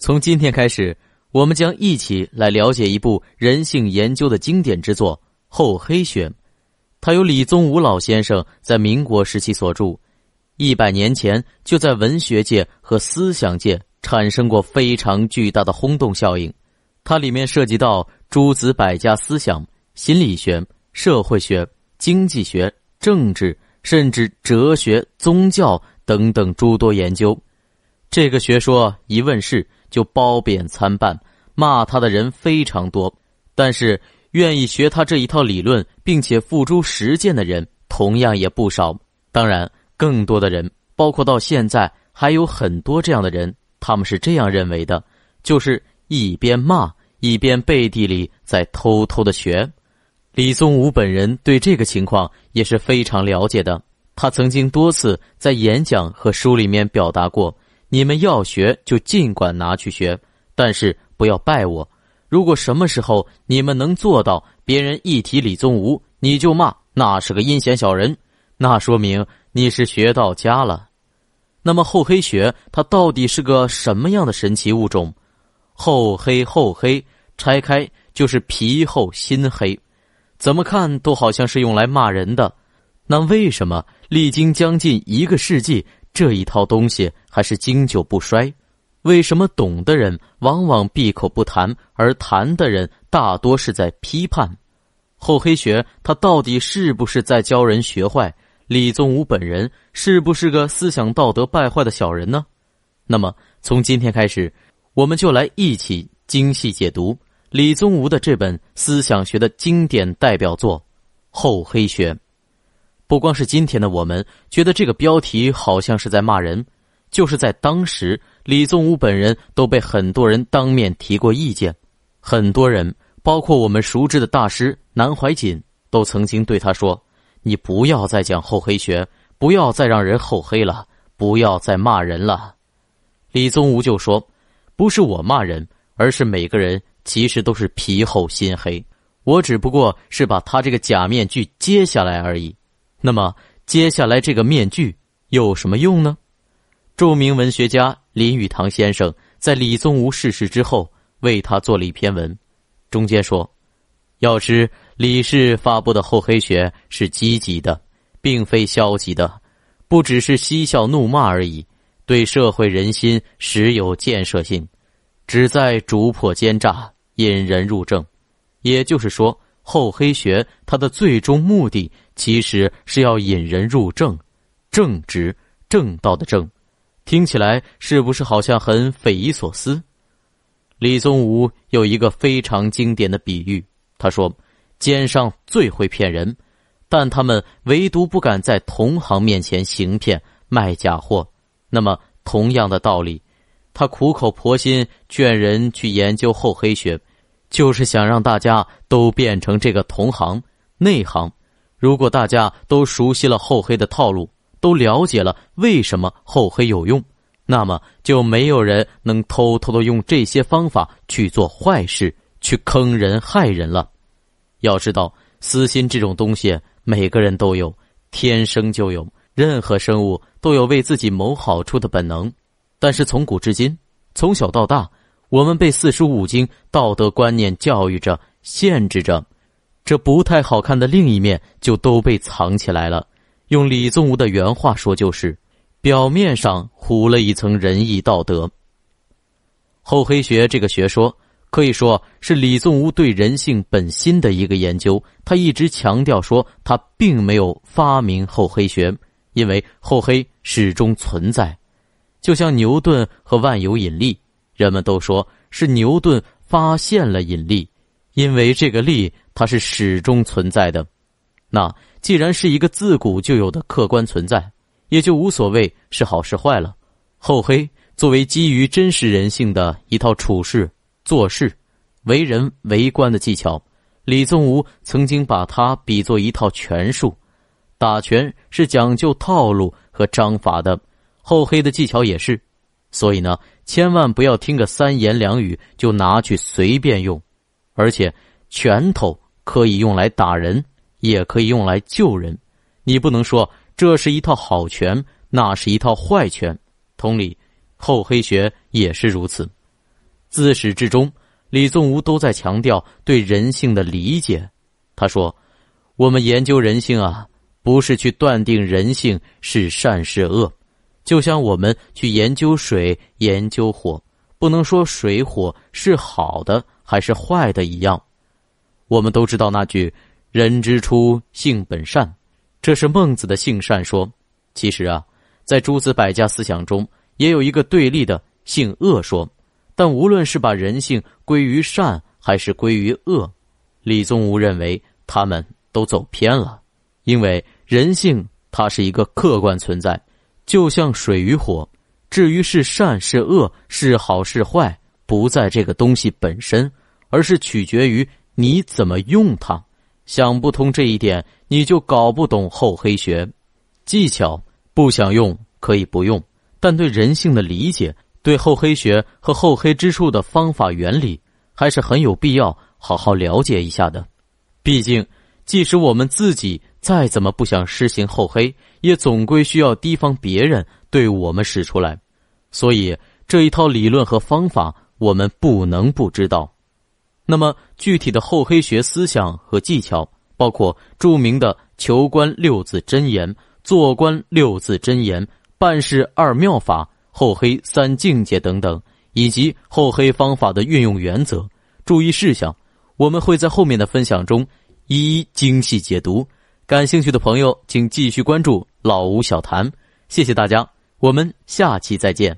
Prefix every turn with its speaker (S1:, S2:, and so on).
S1: 从今天开始，我们将一起来了解一部人性研究的经典之作《厚黑学》，它由李宗吾老先生在民国时期所著，一百年前就在文学界和思想界产生过非常巨大的轰动效应。它里面涉及到诸子百家思想、心理学、社会学、经济学、政治，甚至哲学、宗教等等诸多研究。这个学说一问世，就褒贬参半，骂他的人非常多。但是愿意学他这一套理论，并且付诸实践的人同样也不少。当然，更多的人，包括到现在还有很多这样的人，他们是这样认为的：就是一边骂，一边背地里在偷偷的学。李宗吾本人对这个情况也是非常了解的，他曾经多次在演讲和书里面表达过。你们要学就尽管拿去学，但是不要拜我。如果什么时候你们能做到，别人一提李宗吾，你就骂那是个阴险小人，那说明你是学到家了。那么厚黑学它到底是个什么样的神奇物种？厚黑厚黑，拆开就是皮厚心黑，怎么看都好像是用来骂人的。那为什么历经将近一个世纪？这一套东西还是经久不衰，为什么懂的人往往闭口不谈，而谈的人大多是在批判？厚黑学他到底是不是在教人学坏？李宗吾本人是不是个思想道德败坏的小人呢？那么从今天开始，我们就来一起精细解读李宗吾的这本思想学的经典代表作《厚黑学》。不光是今天的我们觉得这个标题好像是在骂人，就是在当时，李宗吾本人都被很多人当面提过意见。很多人，包括我们熟知的大师南怀瑾，都曾经对他说：“你不要再讲厚黑学，不要再让人厚黑了，不要再骂人了。”李宗吾就说：“不是我骂人，而是每个人其实都是皮厚心黑，我只不过是把他这个假面具揭下来而已。”那么，接下来这个面具有什么用呢？著名文学家林语堂先生在李宗吾逝世之后，为他做了一篇文，中间说：“要知李氏发布的厚黑学是积极的，并非消极的，不只是嬉笑怒骂而已，对社会人心实有建设性，旨在逐破奸诈，引人入正。也就是说。”厚黑学，它的最终目的其实是要引人入正，正直正道的正，听起来是不是好像很匪夷所思？李宗吾有一个非常经典的比喻，他说：“奸商最会骗人，但他们唯独不敢在同行面前行骗卖假货。那么，同样的道理，他苦口婆心劝人去研究厚黑学。”就是想让大家都变成这个同行内行。如果大家都熟悉了厚黑的套路，都了解了为什么厚黑有用，那么就没有人能偷偷的用这些方法去做坏事，去坑人害人了。要知道，私心这种东西，每个人都有，天生就有。任何生物都有为自己谋好处的本能，但是从古至今，从小到大。我们被四书五经道德观念教育着、限制着，这不太好看的另一面就都被藏起来了。用李宗吾的原话说，就是表面上糊了一层仁义道德。厚黑学这个学说可以说是李宗吾对人性本心的一个研究。他一直强调说，他并没有发明厚黑学，因为厚黑始终存在，就像牛顿和万有引力。人们都说是牛顿发现了引力，因为这个力它是始终存在的。那既然是一个自古就有的客观存在，也就无所谓是好是坏了。厚黑作为基于真实人性的一套处事、做事、为人为官的技巧，李宗吾曾经把它比作一套拳术。打拳是讲究套路和章法的，厚黑的技巧也是。所以呢，千万不要听个三言两语就拿去随便用，而且拳头可以用来打人，也可以用来救人。你不能说这是一套好拳，那是一套坏拳。同理，厚黑学也是如此。自始至终，李宗吾都在强调对人性的理解。他说：“我们研究人性啊，不是去断定人性是善是恶，就像我们去研究水、研究火，不能说水火是好的还是坏的一样。我们都知道那句‘人之初，性本善’，这是孟子的性善说。其实啊，在诸子百家思想中，也有一个对立的性恶说。”但无论是把人性归于善还是归于恶，李宗吾认为他们都走偏了，因为人性它是一个客观存在，就像水与火。至于是善是恶是好是坏，不在这个东西本身，而是取决于你怎么用它。想不通这一点，你就搞不懂厚黑学。技巧不想用可以不用，但对人性的理解。对厚黑学和厚黑之处的方法原理，还是很有必要好好了解一下的。毕竟，即使我们自己再怎么不想施行厚黑，也总归需要提防别人对我们使出来。所以，这一套理论和方法，我们不能不知道。那么，具体的厚黑学思想和技巧，包括著名的求官六字真言、做官六字真言、办事二妙法。厚黑三境界等等，以及厚黑方法的运用原则、注意事项，我们会在后面的分享中一一精细解读。感兴趣的朋友，请继续关注老吴小谈。谢谢大家，我们下期再见。